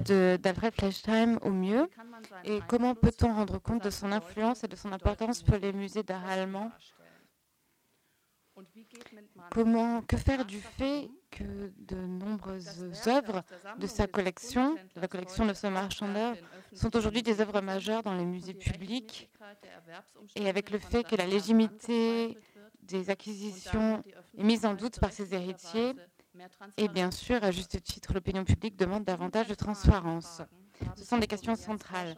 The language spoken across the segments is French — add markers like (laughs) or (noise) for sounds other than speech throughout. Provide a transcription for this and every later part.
d'Alfred Fleischheim au mieux. Et comment peut-on rendre compte de son influence et de son importance pour les musées d'art allemands Comment, que faire du fait que de nombreuses œuvres de sa collection, de la collection de ce marchand d'œuvres, sont aujourd'hui des œuvres majeures dans les musées publics? Et avec le fait que la légitimité des acquisitions est mise en doute par ses héritiers et bien sûr, à juste titre, l'opinion publique demande davantage de transparence. Ce sont des questions centrales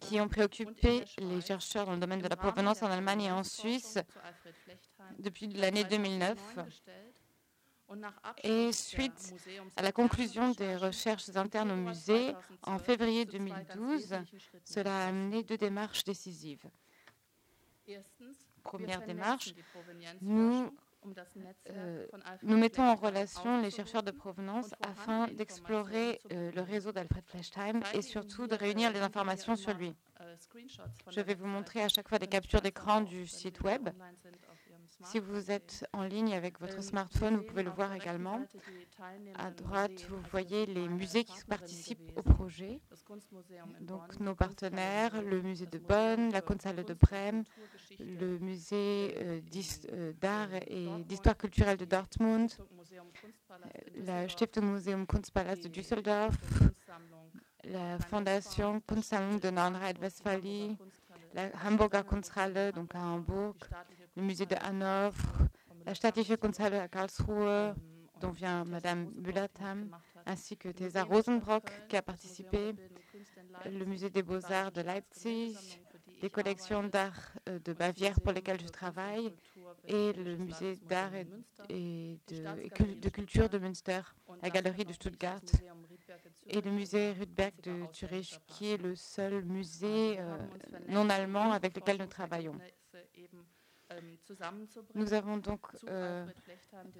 qui ont préoccupé les chercheurs dans le domaine de la provenance en Allemagne et en Suisse depuis l'année 2009. Et suite à la conclusion des recherches internes au musée, en février 2012, cela a amené deux démarches décisives. Première démarche, nous euh, nous mettons en relation les chercheurs de provenance afin d'explorer euh, le réseau d'Alfred Flechtheim et surtout de réunir les informations sur lui. Je vais vous montrer à chaque fois des captures d'écran du site web si vous êtes en ligne avec votre smartphone, vous pouvez le voir également. À droite, vous voyez les musées qui participent au projet. Donc nos partenaires, le musée de Bonn, la Kunsthalle de Brême, le musée euh, euh, d'art et d'histoire culturelle de Dortmund, la Stiftung Kunstpalast de Düsseldorf, la Fondation Kunstsammlung de Nordrhein-Westphalie, la Hamburger Kunsthalle, donc à Hambourg, le musée de Hanovre, la Staatliche Kunsthalle à Karlsruhe, dont vient Madame Bulatham, ainsi que Tessa Rosenbrock, qui a participé, le musée des beaux-arts de Leipzig, les collections d'art euh, de Bavière pour lesquelles je travaille, et le musée d'art et, de, culture de Münster, la galerie de Stuttgart, et le musée Rudberg de Zurich, qui est le seul musée euh, non allemand avec lequel nous travaillons. Nous avons donc euh,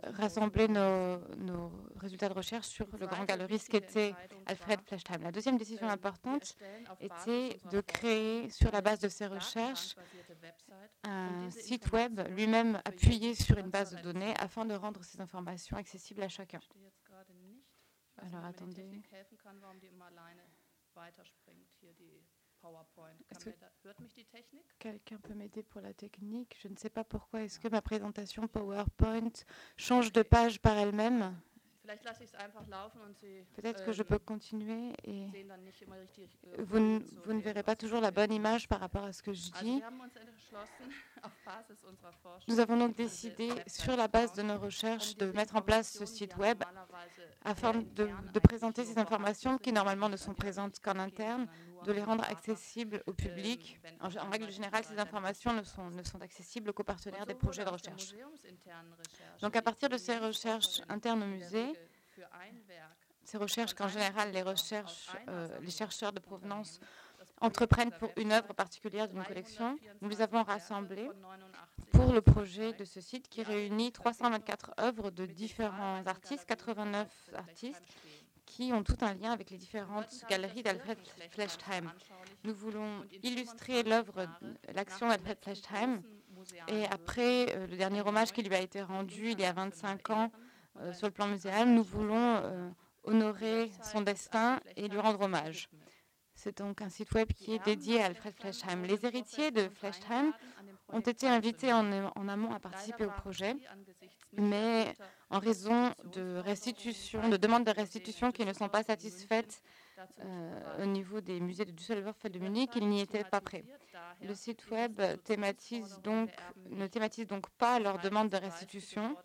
rassemblé nos, résultats de recherche sur le grand galeriste qu'était Alfred Flechtheim. La deuxième décision importante était de créer, sur la base de ces recherches, un site web lui-même appuyé sur une base de données afin de rendre ces informations accessibles à chacun. Alors attendez. Quelqu'un peut m'aider pour la technique? Je ne sais pas pourquoi. Est-ce que ma présentation PowerPoint change de page par elle-même? Peut-être que je peux ähm, continuer et äh, vous, ne, verrez pas toujours la bonne image par rapport à ce que je dis. (laughs) Nous avons donc décidé, sur la base de nos recherches, de mettre en place ce site web afin de, présenter ces informations qui normalement ne sont présentes qu'en interne, de les rendre accessibles au public. En, règle générale, ces informations ne sont, accessibles qu'aux partenaires des projets de recherche. Donc à partir de ces recherches internes au musée, ces recherches qu'en général les, euh, les chercheurs de provenance entreprennent pour une œuvre particulière d'une collection. Nous les avons rassemblées pour le projet de ce site qui réunit 324 œuvres de différents artistes, 89 artistes, qui ont tout un lien avec les différentes galeries d'Alfred Flechtheim. Nous voulons illustrer l'œuvre, l'action d'Alfred Flechtheim, et après euh, le dernier hommage qui lui a été rendu il y a 25 ans euh, sur le plan muséal, nous voulons euh, honorer son destin et lui rendre hommage. C'est donc un site web qui est dédié à Alfred Flechtheim. Les héritiers de Flechtheim ont été invités en, amont à participer au projet, mais en raison de restitution, de demandes de restitution qui ne sont pas satisfaites euh, au niveau des musées de Düsseldorf et de Munich, ils n'y étaient pas prêts. Le site web donc, ne thématise donc pas leur demande de restitution,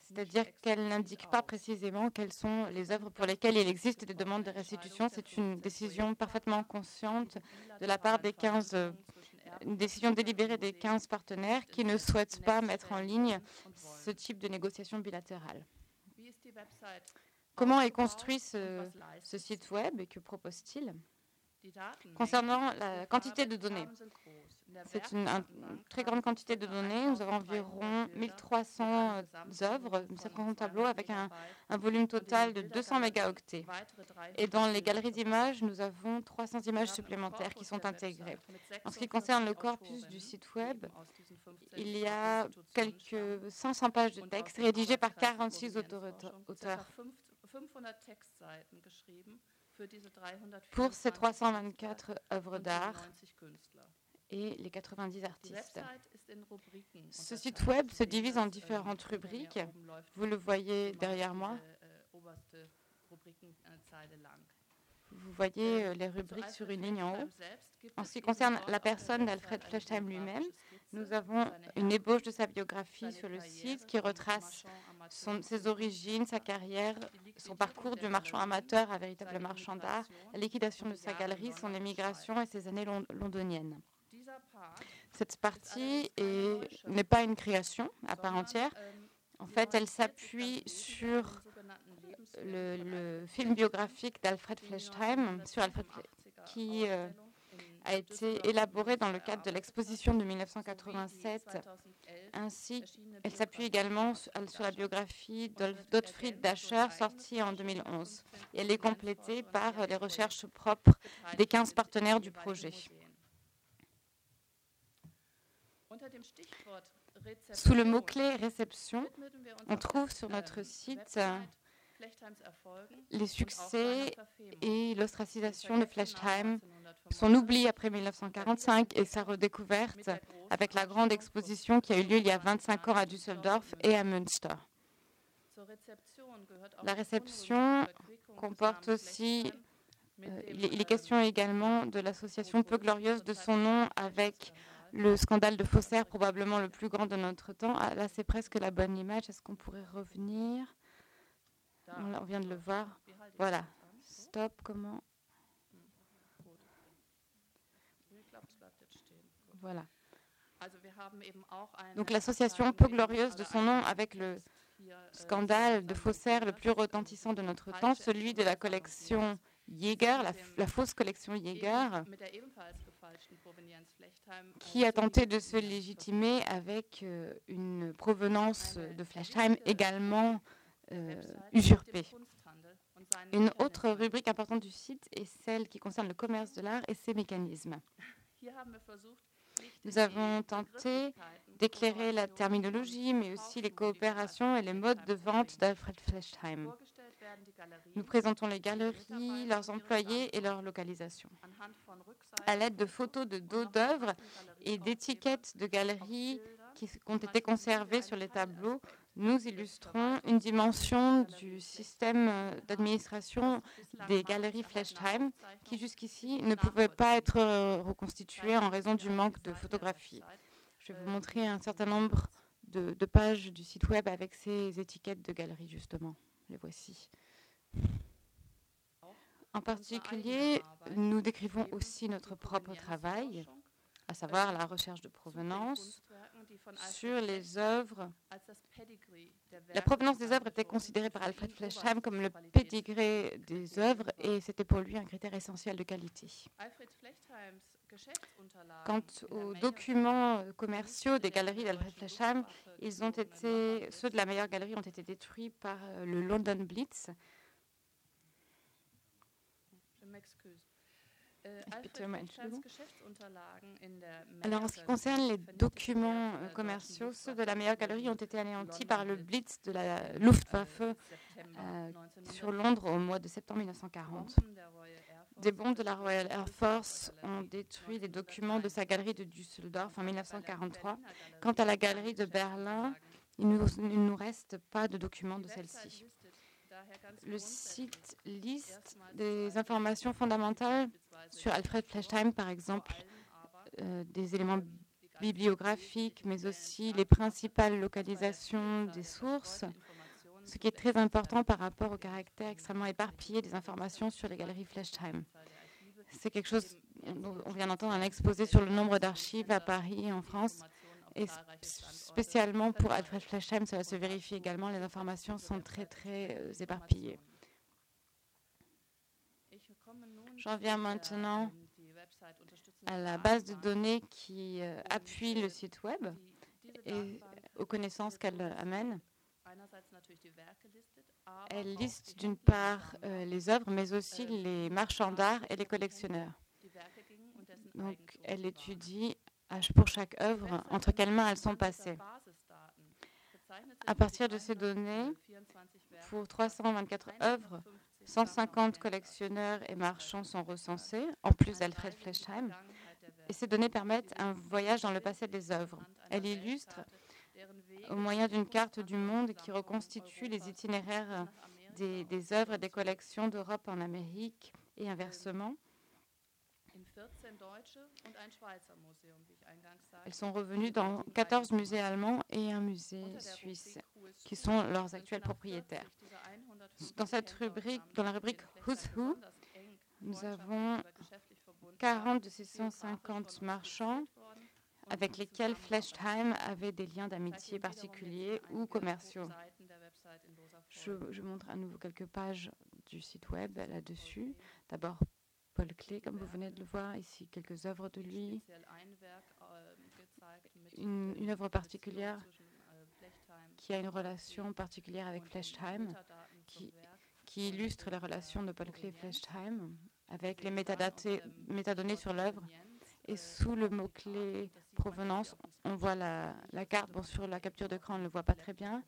c'est-à-dire qu'elle n'indique pas précisément quelles sont les œuvres pour lesquelles il existe des demandes de restitution. C'est une décision parfaitement consciente de la part des 15 une décision délibérée des 15 partenaires qui ne souhaitent pas mettre en ligne ce type de négociation bilatérale. Comment est construit ce, ce site web et que propose-t-il? Concernant la quantité de données, c'est une, très grande quantité de données. Nous avons environ 1300 œuvres, 50 tableaux avec un, volume total de 200 mégaoctets. Et dans les galeries d'images, nous avons 300 images supplémentaires qui sont intégrées. En ce qui concerne le corpus du site web, il y a quelques 500 pages de texte rédigées par 46 auteurs pour ces 324 œuvres d'art et les 90 artistes. Ce site web se divise en différentes rubriques. Vous le voyez derrière moi. Vous voyez euh, les rubriques sur une ligne en haut. En ce qui concerne la personne d'Alfred Flechtheim lui-même, nous avons une ébauche de sa biographie sur le site qui retrace ses origines, sa carrière, son parcours de marchand amateur à véritable marchand d'art, la liquidation de sa galerie, son émigration et ses années londoniennes. Cette partie n'est pas une création à part entière. En fait, elle s'appuie sur le, film biographique d'Alfred Flechtheim sur Alfred qui euh, a été élaboré dans le cadre de l'exposition de 1987. Ainsi, elle s'appuie également sur la biographie d'Otfried Dascher, sortie en 2011. Et elle est complétée par les recherches propres des 15 partenaires du projet. Sous le mot-clé réception, on trouve sur notre site les succès et l'ostracisation de Flechtheim, son oubli après 1945 et sa redécouverte avec la grande exposition qui a eu lieu il y a 25 ans à Düsseldorf et à Münster. La réception comporte aussi, euh, il est question également de l'association peu glorieuse de son nom avec le scandale de Faussaire, probablement le plus grand de notre temps. Ah, là, c'est presque la bonne image. Est-ce qu'on pourrait revenir? On, vient de le voir. Voilà. Stop, comment? Voilà. Donc l'association peu glorieuse de son nom avec le scandale de faussaire le plus retentissant de notre temps, celui de la collection Jäger, la, fausse collection Jäger, qui a tenté de se légitimer avec euh, une provenance de Flechtheim également euh, usurpée. Une autre rubrique importante du site est celle qui concerne le commerce de l'art et ses mécanismes. Nous avons tenté d'éclairer la terminologie, mais aussi les coopérations et les modes de vente d'Alfred Flechtheim. Nous présentons les galeries, leurs employés et leur localisation. À l'aide de photos de dos d'œuvres et d'étiquettes de galeries qui ont été conservées sur les tableaux, nous illustrons une dimension du système d'administration des galeries Flechtheim qui jusqu'ici ne pouvait pas être reconstituée en raison du manque de photographies. Je vais vous montrer un certain nombre de, de pages du site web avec ces étiquettes de galeries, justement. Les voici. En particulier, nous décrivons aussi notre propre travail, à savoir la recherche de provenance sur les œuvres. La provenance des œuvres était considérée par Alfred Flechheim comme le pédigré des œuvres et c'était pour lui un critère essentiel de qualité. Quant aux documents commerciaux des galeries d'Alfred Flechheim, ils ont été, ceux de la meilleure galerie ont été détruits par le London Blitz euh, Alors, en ce qui concerne les documents euh, commerciaux, ceux de la meilleure galerie ont été anéantis par le Blitz de la Luftwaffe euh, sur Londres au mois de septembre 1940. Des bombes de la Royal Air Force ont détruit les documents de sa galerie de Düsseldorf en 1943. Quant à la galerie de Berlin, il ne nous reste pas de documents de celle-ci. Le site liste des informations fondamentales sur Alfred Flechtheim, par exemple, euh, des éléments bibliographiques, mais aussi les principales localisations des sources, ce qui est très important par rapport au caractère extrêmement éparpillé des informations sur les galeries Flechtheim. C'est quelque chose, on vient d'entendre un exposé sur le nombre d'archives à Paris et en France. Et spécialement pour Alfred Flechtheim, cela se vérifie également, les informations sont très, très euh, éparpillées. J'en viens maintenant à la base de données qui euh, appuie le site web et aux connaissances qu'elle amène. Elle liste d'une part euh, les œuvres, mais aussi les marchands d'art et les collectionneurs. Donc, elle étudie pour chaque œuvre, entre quelles mains elles sont passées. À partir de ces données, Pour 324 œuvres, 150 collectionneurs et marchands sont recensés, en plus d'Alfred Flesheim. Et ces données permettent un voyage dans le passé des œuvres. Elle illustre, au moyen d'une carte du monde qui reconstitue les itinéraires des œuvres et des collections d'Europe en Amérique et inversement, elles sont revenues dans 14 musées allemands et un musée suisse, qui sont leurs actuels propriétaires. Dans cette rubrique, dans la rubrique Who's Who, nous avons 40 de ces 150 marchands avec lesquels Fleshheim avait des liens d'amitié particuliers ou commerciaux. Je, je, montre à nouveau quelques pages du site web là-dessus. D'abord, Paul Klee, comme vous venez de le voir, ici quelques œuvres de lui. Une, œuvre particulière qui a une relation particulière avec Fleshheim, qui, illustre la relation de Paul Klee et Fleshheim avec les métadonnées sur l'œuvre. Et sous le mot-clé provenance, on voit la, la carte. Bon, sur la capture d'écran, on ne le voit pas très bien,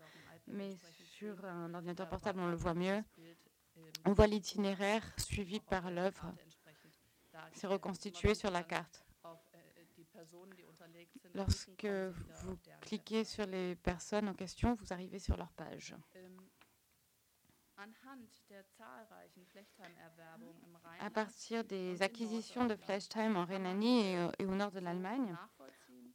mais sur un ordinateur portable, on le voit mieux. On voit l'itinéraire suivi par l'œuvre. C'est reconstitué sur la carte. Lorsque vous cliquez sur les personnes en question, vous arrivez sur leur page. À partir des acquisitions de Flashtime en Rhénanie et, au nord de l'Allemagne,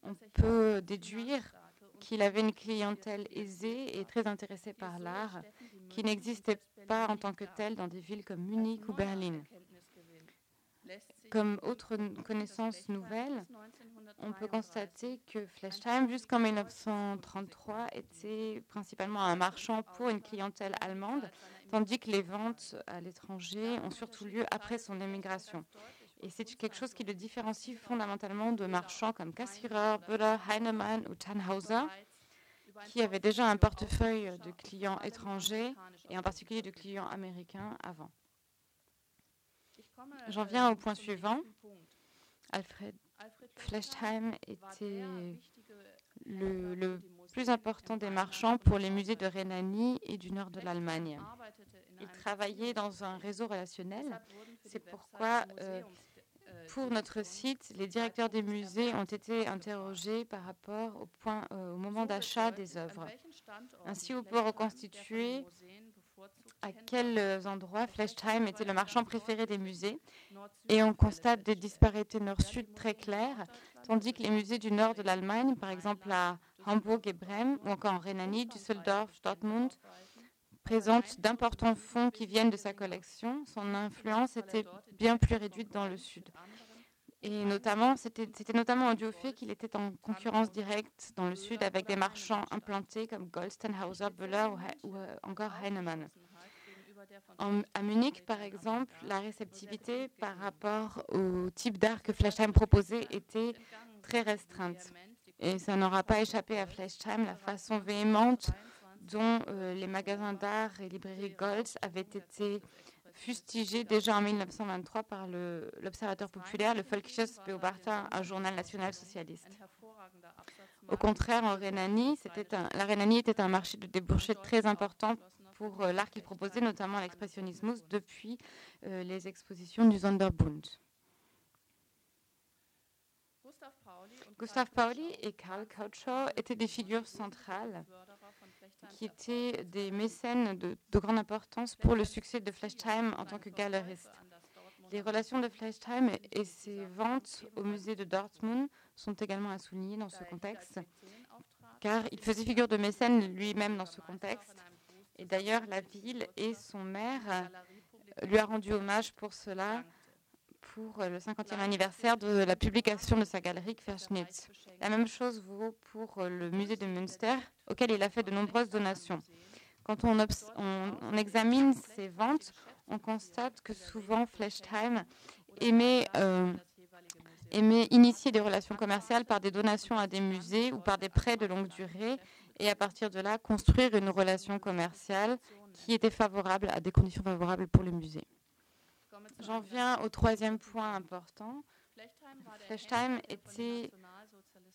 on peut déduire qu'il avait une clientèle aisée et très intéressée par l'art, qui n'existait pas en tant que tel dans des villes comme Munich ou Berlin. Comme autre connaissance nouvelle, on peut constater que Fleshheim, jusqu'en 1933, était principalement un marchand pour une clientèle allemande, tandis que les ventes à l'étranger ont surtout lieu après son émigration. Et c'est quelque chose qui le différencie fondamentalement de marchands comme Cassirer, Böller, Heinemann ou Tannhauser, qui avaient déjà un portefeuille de clients étrangers et en particulier de clients américains avant. J'en viens au point suivant. Alfred Fleshheim était le, plus important des marchands pour les musées de Rhénanie et du nord de l'Allemagne. Il travaillait dans un réseau relationnel. C'est pourquoi, euh, pour notre site, les directeurs des musées ont été interrogés par rapport au, euh, au moment d'achat des œuvres. Ainsi, on peut reconstituer à quels endroits Fleshheim était le marchand préféré des musées et on constate des disparités nord-sud très claires, tandis que les musées du nord de l'Allemagne, par exemple à Hambourg et Brême, ou encore en Rhénanie, Düsseldorf, Dortmund, présentent d'importants fonds qui viennent de sa collection. Son influence était bien plus réduite dans le sud. Et notamment, c'était notamment dû au fait qu'il était en concurrence directe dans le sud avec des marchands implantés comme Goldsteinhauser, Böller ou, ou euh, encore Heinemann. En, à Munich, par exemple, la réceptivité par rapport au type d'art que Fleshheim proposait était très restreinte. Et ça n'aura pas échappé à Fleshheim la façon véhémente dont euh, les magasins d'art et librairies Golds avaient été fustigés déjà en 1923 par l'Observateur populaire, le Volkisches Beobachter, un journal national socialiste. Au contraire, en Rhénanie, la Rhénanie était un marché de débouchés très important pour euh, l'art qu'il proposait, notamment l'expressionnisme, depuis euh, les expositions du Sonderbund. Gustav Pauli et Karl Kautschow étaient des figures centrales qui étaient des mécènes de, de, grande importance pour le succès de Fleshheim en tant que galeriste. Les relations de Fleshheim et ses ventes au musée de Dortmund sont également à souligner dans ce contexte, car il faisait figure de mécène lui-même dans ce contexte. Et d'ailleurs, la ville et son maire lui a rendu hommage pour cela pour le 50e anniversaire de la publication de sa galerie Querschnitt. La même chose vaut pour le musée de Münster, auquel il a fait de nombreuses donations. Quand on, on, on examine ses ventes, on constate que souvent Fleshheim aimait, euh, aimait initier des relations commerciales par des donations à des musées ou par des prêts de longue durée et à partir de là construire une relation commerciale qui était favorable à des conditions favorables pour le musée. J'en viens au troisième point important. Fleshheim était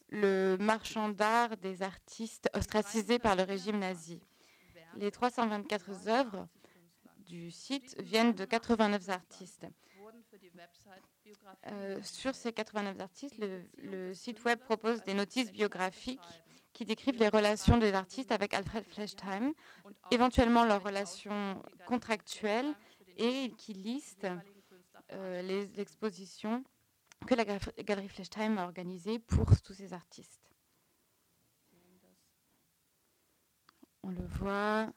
le marchand d'art des artistes ostracisés par le régime nazi. Les 324 œuvres du site viennent de 89 artistes. Euh, sur ces 89 artistes, le, site web propose des notices biographiques qui décrivent les relations des artistes avec Alfred Fleshtheim, éventuellement leurs relations contractuelles et qui listent euh, les expositions que la galerie Fleshtheim a organisées pour tous ces artistes. On le voit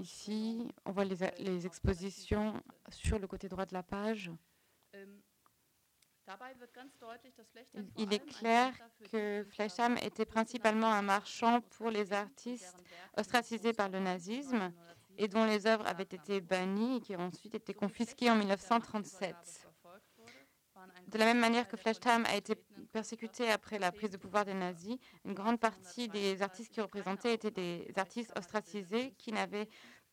ici, on voit les, expositions sur le côté droit de la page. Il est clair que Flesham était principalement un marchand pour les artistes ostracisés par le nazisme et dont les œuvres avaient été bannies et qui ont ensuite été confisquées en 1937. De la même manière que Flesham a été persécuté après la prise de pouvoir des nazis, une grande partie des artistes qui représentaient étaient des artistes ostracisés qui n'avaient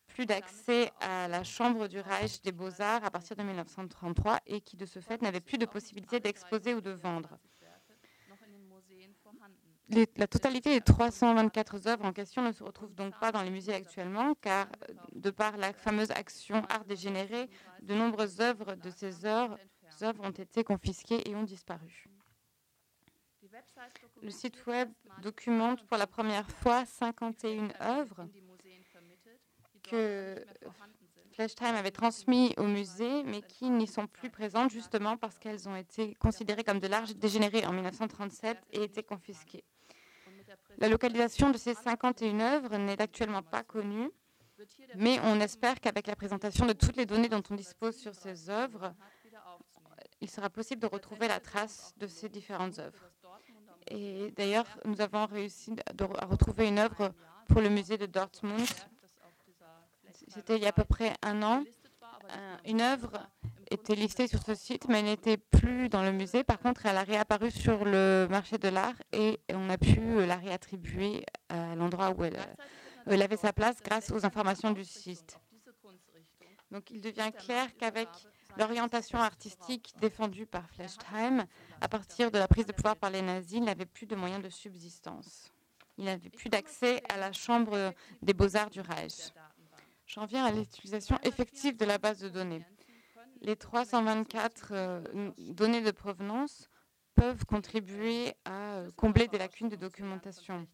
plus d'accès à la chambre du Reich des beaux-arts à partir de 1933 et qui, de ce fait, n'avaient plus de possibilité d'exposer ou de vendre. La totalité des 324 œuvres en question ne se retrouve donc pas dans les musées actuellement, car de par la fameuse action art dégénéré, de nombreuses œuvres de ces œuvres, ont été confisquées et ont disparu. Le site web documente pour la première fois 51 œuvres que Time avait transmis au musée, mais qui n'y sont plus présentes justement parce qu'elles ont été considérées comme de l'art dégénéré en 1937 et été confisquées. La localisation de ces 51 œuvres n'est actuellement pas connue, mais on espère qu'avec la présentation de toutes les données dont on dispose sur ces œuvres, il sera possible de retrouver la trace de ces différentes œuvres. Et d'ailleurs, nous avons réussi à retrouver une œuvre pour le musée de Dortmund c'était il y a à peu près un an. Une œuvre était listée sur ce site, mais elle n'était plus dans le musée. Par contre, elle a réapparu sur le marché de l'art et on a pu la réattribuer à l'endroit où elle, avait sa place grâce aux informations du site. Donc, il devient clair qu'avec l'orientation artistique défendue par Fleshtheim, à partir de la prise de pouvoir par les nazis, il n'avait plus de moyens de subsistance. Il n'avait plus d'accès à la chambre des beaux-arts du Reich. J'en viens à l'utilisation effective de la base de données. Les 324 euh, données de provenance peuvent contribuer à euh, combler des lacunes de documentation.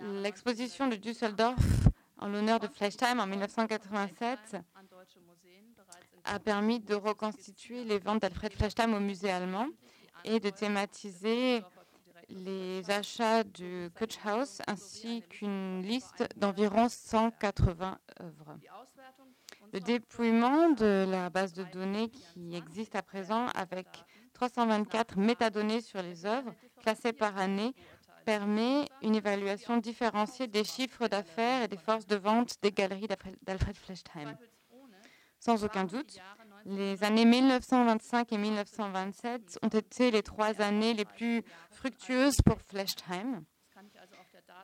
L'exposition de Düsseldorf en l'honneur de Flesheim en 1987 a permis de reconstituer les ventes d'Alfred Flesheim au musée allemand et de thématiser les achats du House ainsi qu'une liste d'environ 180 œuvres. Le dépouillement de la base de données qui existe à présent avec 324 métadonnées sur les œuvres classées par année permet une évaluation différenciée des chiffres d'affaires et des forces de vente des galeries d'Alfred Fleshtheim. Sans aucun doute, les années 1925 et 1927 ont été les trois années les plus fructueuses pour Fleshtheim.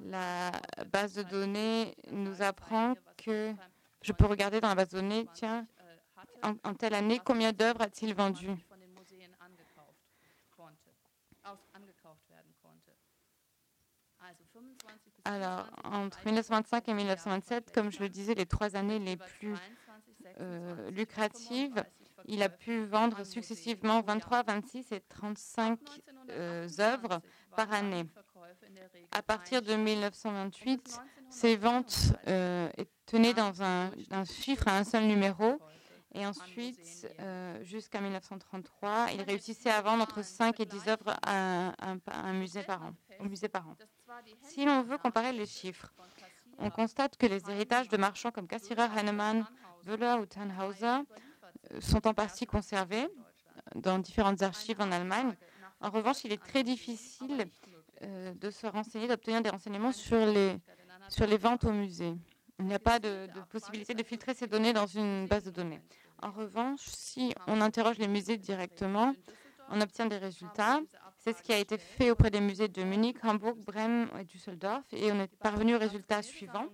La base de données nous apprend que je peux regarder dans la base de données, tiens, en, telle année, combien d'œuvres a-t-il vendu Alors, entre 1925 et 1927, comme je le disais, les trois années les plus euh, lucrative, il a pu vendre successivement 23, 26 et 35 euh, œuvres par année. À partir de 1928, ces ventes euh, tenaient dans un, chiffre à un seul numéro. Et ensuite, jusqu'à 1933, il réussissait à vendre entre 5 et 10 œuvres à, un musée par an, au musée par an. Si l'on veut comparer les chiffres, on constate que les héritages de marchands comme Cassirer, Heinemann, Wöhler ou Tannhauser euh, sont en partie conservés euh, dans différentes archives en Allemagne. En revanche, il est très difficile euh, de se renseigner, d'obtenir des renseignements sur les, sur les ventes au musée. Il n'y a pas de, possibilité de filtrer ces données dans une base de données. En revanche, si on interroge les musées directement, on obtient des résultats. C'est ce qui a été fait auprès des musées de Munich, Hambourg, Brême et Düsseldorf. Et on est parvenu au résultat suivant.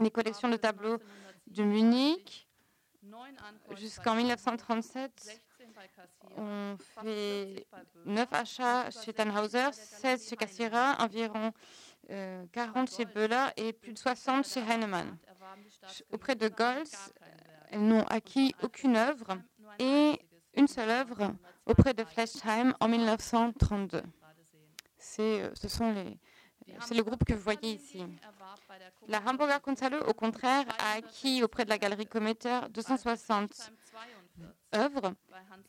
Les collections de tableaux de Munich jusqu'en 1937, on fait 9 achats chez Tannhauser, 16 chez Cassiera, environ 40 euh, chez Böhler et plus de 60 chez Heinemann. Auprès de Golds, elles n'ont acquis aucune œuvre et une seule œuvre auprès de Fleshheim en 1932. C'est, ce sont les, c'est le groupe que vous voyez ici. La Hamburger Kunsthalle, au contraire, a acquis auprès de la galerie Cometer 260 œuvres,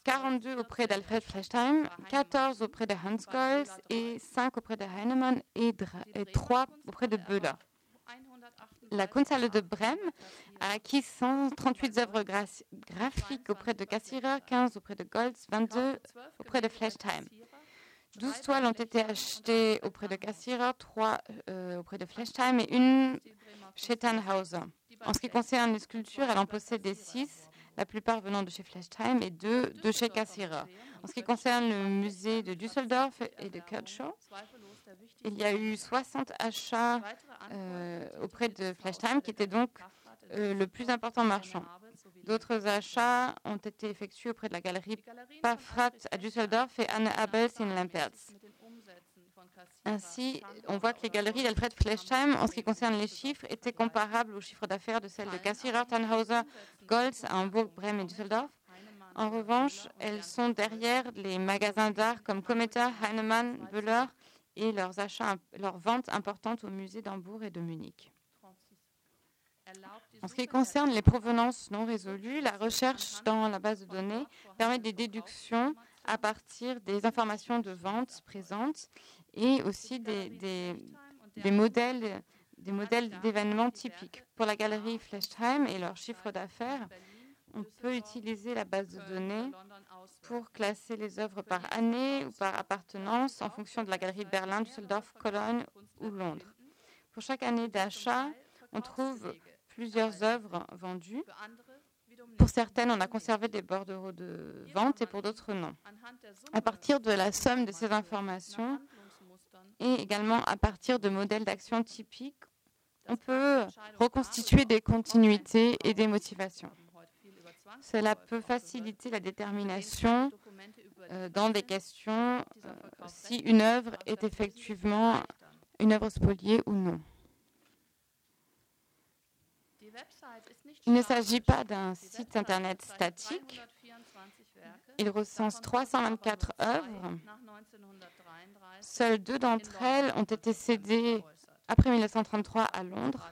42 auprès d'Alfred Flechtheim, 14 auprès de Hans Gols et 5 auprès de Heinemann et, 3 auprès de Böhler. La Kunsthalle de Brême a acquis 138 œuvres graphiques auprès de Cassirer, 15 auprès de Goltz, 22 auprès de Flechtheim. 12 toiles ont été achetées auprès de Cassirer, 3 euh, auprès de Flechtheim et une chez Tannhauser. En ce qui concerne les sculptures, elle en possède 6, la plupart venant de chez Flechtheim et 2 de chez Cassirer. En ce qui concerne le musée de Düsseldorf et de Kirchhoff, il y a eu 60 achats euh, auprès de Flechtheim, qui était donc euh, le plus important marchand. D'autres achats ont été effectués auprès de la galerie Pafrat à Düsseldorf et Anne Abels in Lempertz. Ainsi, on voit que les galeries d'Alfred Flechtheim, en ce qui concerne les chiffres, étaient comparables aux chiffres d'affaires de celles de Cassirer, Tannhauser, Goltz à Hambourg, Brême et Düsseldorf. En revanche, elles sont derrière les magasins d'art comme Cometa, Heinemann, Böhler et leurs, achats, leurs ventes importantes au musée d'Hambourg et de Munich. En ce qui concerne les provenances non résolues, la recherche dans la base de données permet des déductions à partir des informations de vente présentes et aussi des, modèles des modèles d'événements typiques. Pour la galerie Flechtheim et leur chiffre d'affaires, on peut utiliser la base de données pour classer les œuvres par année ou par appartenance en fonction de la galerie Berlin, Düsseldorf, Cologne ou Londres. Pour chaque année d'achat, on trouve plusieurs œuvres vendues. Pour certaines, on a conservé des bordereaux de vente et pour d'autres, non. À partir de la somme de ces informations et également à partir de modèles d'action typiques, on peut reconstituer des continuités et des motivations. Cela peut faciliter la détermination euh, dans des questions euh, si une œuvre est effectivement une œuvre spoliée ou non. Il ne s'agit pas d'un site Internet statique. Il recense 324 œuvres. Seules deux d'entre elles ont été cédées après 1933 à Londres.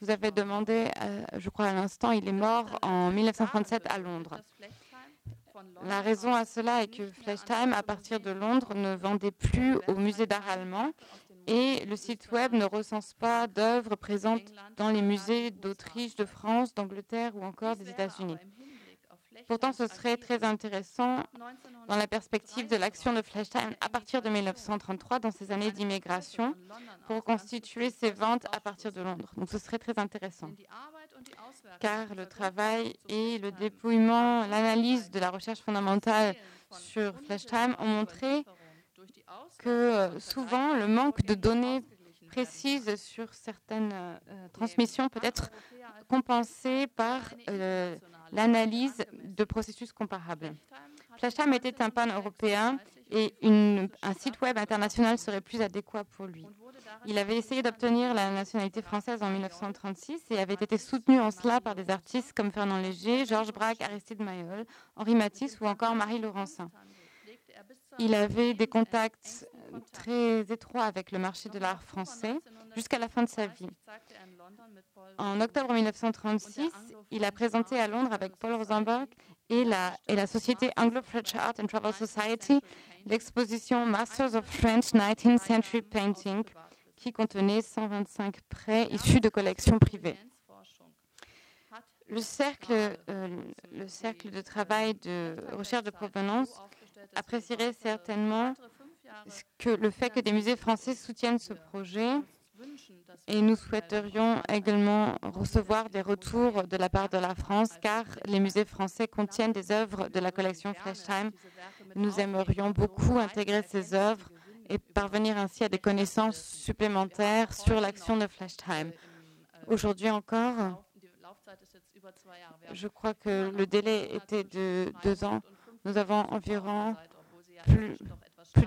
Vous avez demandé, euh, je crois à l'instant, il est mort en 1937 à Londres. La raison à cela est que Flesheim, à partir de Londres, ne vendait plus au musée d'art allemand et le site web ne recense pas d'œuvres présentes dans les musées d'Autriche, de France, d'Angleterre ou encore des États-Unis. Pourtant, ce serait très intéressant dans la perspective de l'action de Fleshheim à partir de 1933, dans ces années d'immigration, pour constituer ses ventes à partir de Londres. Donc, ce serait très intéressant. Car le travail et le dépouillement, l'analyse de la recherche fondamentale sur Fleshheim ont montré que souvent le manque de données précises sur certaines euh, transmissions peut être compensé par euh, l'analyse de processus comparables. Flasham était un pan-européen et un site web international serait plus adéquat pour lui. Il avait essayé d'obtenir la nationalité française en 1936 et avait été soutenu en cela par des artistes comme Fernand Léger, Georges Braque, Aristide Mayol, Henri Matisse ou encore Marie Laurencin. Il avait des contacts très étroits avec le marché de l'art français jusqu'à la fin de sa vie. En octobre 1936, il a présenté à Londres avec Paul Rosenberg et la, société Anglo-French Art and Travel Society l'exposition Masters of French 19th Century Painting qui contenait 125 prêts issus de collections privées. Euh, le cercle de travail de recherche de provenance apprécierait certainement que le fait que des musées français soutiennent ce projet et nous souhaiterions également recevoir des retours de la part de la France car les musées français contiennent des œuvres de la collection Fleshheim. Nous aimerions beaucoup intégrer ces œuvres et parvenir ainsi à des connaissances supplémentaires sur l'action de Fleshheim. Aujourd'hui encore, je crois que le délai était de deux ans. Nous avons environ plus,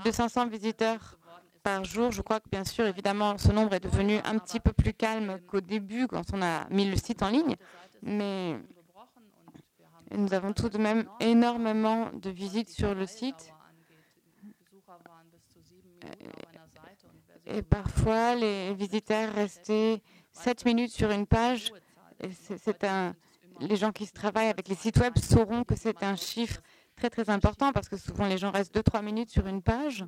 de 500 visiteurs par jour. Je crois que bien sûr, évidemment, ce nombre est devenu un petit peu plus calme qu'au début quand on a mis le site en ligne, mais nous avons tout de même énormément de visites sur le site. Et parfois, les visiteurs restaient 7 minutes sur une page. C'est un, les gens qui travaillent avec les sites web sauront que c'est un chiffre très très important parce que souvent les gens restent 2-3 minutes sur une page.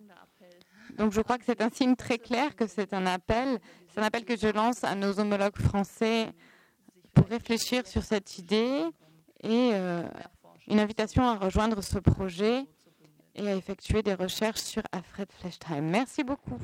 Donc je crois que c'est un signe très clair que c'est un appel. C'est un appel que je lance à nos homologues français pour réfléchir sur cette idée et euh, une invitation à rejoindre ce projet et à effectuer des recherches sur Alfred Flestheim. Merci beaucoup.